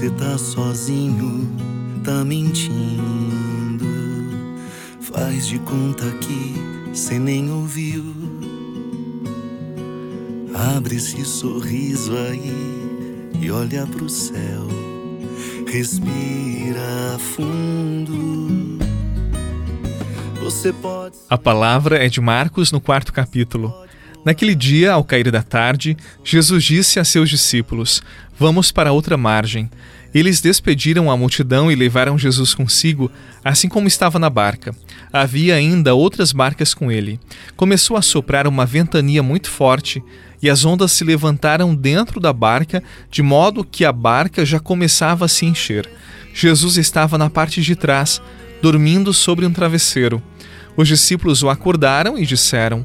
você tá sozinho, tá mentindo. Faz de conta que cê nem ouviu. Abre esse sorriso aí e olha pro céu. Respira fundo. Você pode. A palavra é de Marcos no quarto capítulo. Naquele dia, ao cair da tarde, Jesus disse a seus discípulos: Vamos para outra margem. Eles despediram a multidão e levaram Jesus consigo, assim como estava na barca. Havia ainda outras barcas com ele. Começou a soprar uma ventania muito forte e as ondas se levantaram dentro da barca, de modo que a barca já começava a se encher. Jesus estava na parte de trás, dormindo sobre um travesseiro. Os discípulos o acordaram e disseram: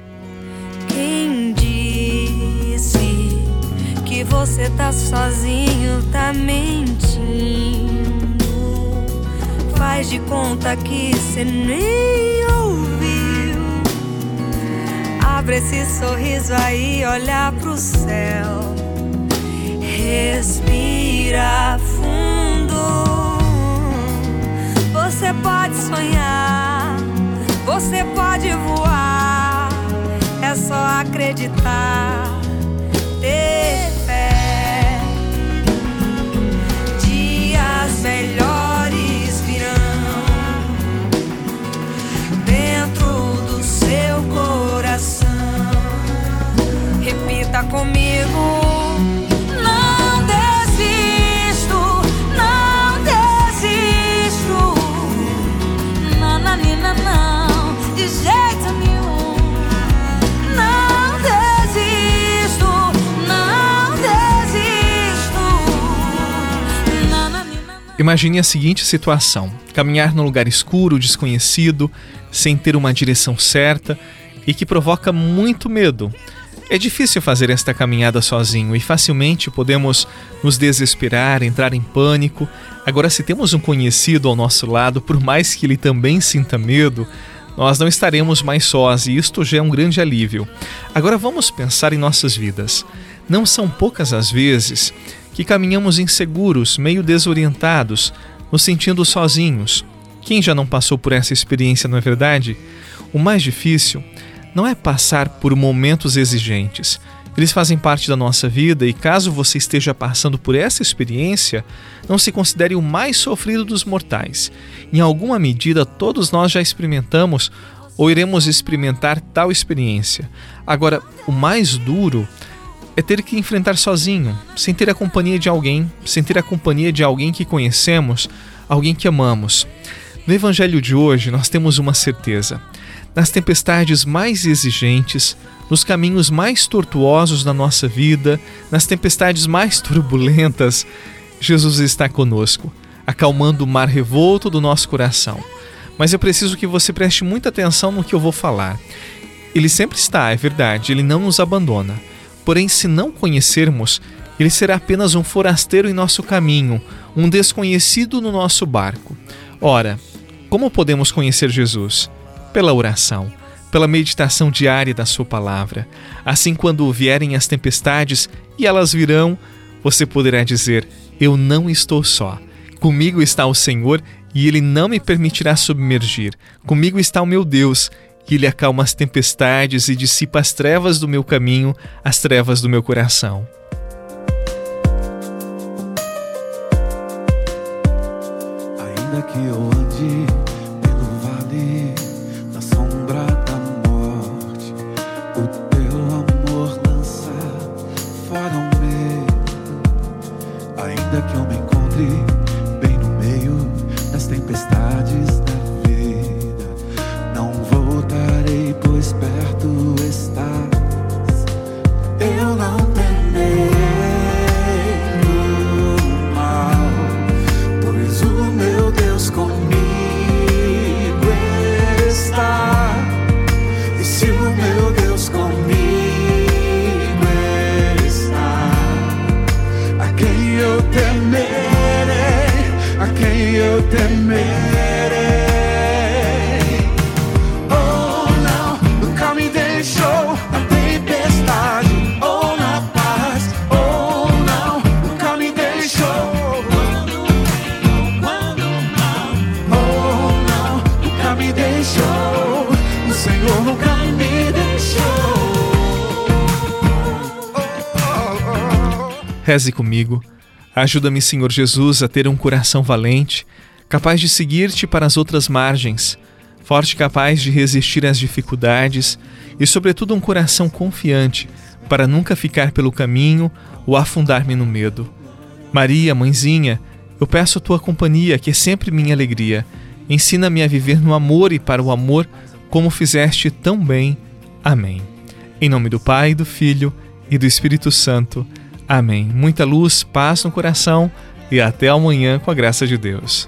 Você tá sozinho, tá mentindo. Faz de conta que cê nem ouviu. Abre esse sorriso aí, olha pro céu. Respira fundo. Você pode sonhar, você pode voar. É só acreditar. Imagine a seguinte situação: caminhar num lugar escuro, desconhecido, sem ter uma direção certa e que provoca muito medo. É difícil fazer esta caminhada sozinho e facilmente podemos nos desesperar, entrar em pânico. Agora, se temos um conhecido ao nosso lado, por mais que ele também sinta medo, nós não estaremos mais sós e isto já é um grande alívio. Agora vamos pensar em nossas vidas. Não são poucas as vezes que caminhamos inseguros, meio desorientados, nos sentindo sozinhos. Quem já não passou por essa experiência, não é verdade? O mais difícil não é passar por momentos exigentes. Eles fazem parte da nossa vida e, caso você esteja passando por essa experiência, não se considere o mais sofrido dos mortais. Em alguma medida, todos nós já experimentamos ou iremos experimentar tal experiência. Agora, o mais duro é ter que enfrentar sozinho, sem ter a companhia de alguém, sem ter a companhia de alguém que conhecemos, alguém que amamos. No Evangelho de hoje, nós temos uma certeza nas tempestades mais exigentes, nos caminhos mais tortuosos da nossa vida, nas tempestades mais turbulentas, Jesus está conosco, acalmando o mar revolto do nosso coração. Mas eu preciso que você preste muita atenção no que eu vou falar. Ele sempre está, é verdade, ele não nos abandona. Porém, se não conhecermos, ele será apenas um forasteiro em nosso caminho, um desconhecido no nosso barco. Ora, como podemos conhecer Jesus? pela oração, pela meditação diária da Sua palavra. Assim, quando vierem as tempestades e elas virão, você poderá dizer: Eu não estou só. Comigo está o Senhor e Ele não me permitirá submergir. Comigo está o meu Deus e Ele acalma as tempestades e dissipa as trevas do meu caminho, as trevas do meu coração. Ainda que eu ande nunca me deixou. Reze comigo. Ajuda-me, Senhor Jesus, a ter um coração valente, capaz de seguir-te para as outras margens, forte capaz de resistir às dificuldades e, sobretudo, um coração confiante para nunca ficar pelo caminho ou afundar-me no medo. Maria, mãezinha, eu peço a tua companhia, que é sempre minha alegria. Ensina-me a viver no amor e para o amor, como fizeste tão bem. Amém. Em nome do Pai, do Filho e do Espírito Santo. Amém. Muita luz, paz no coração e até amanhã com a graça de Deus.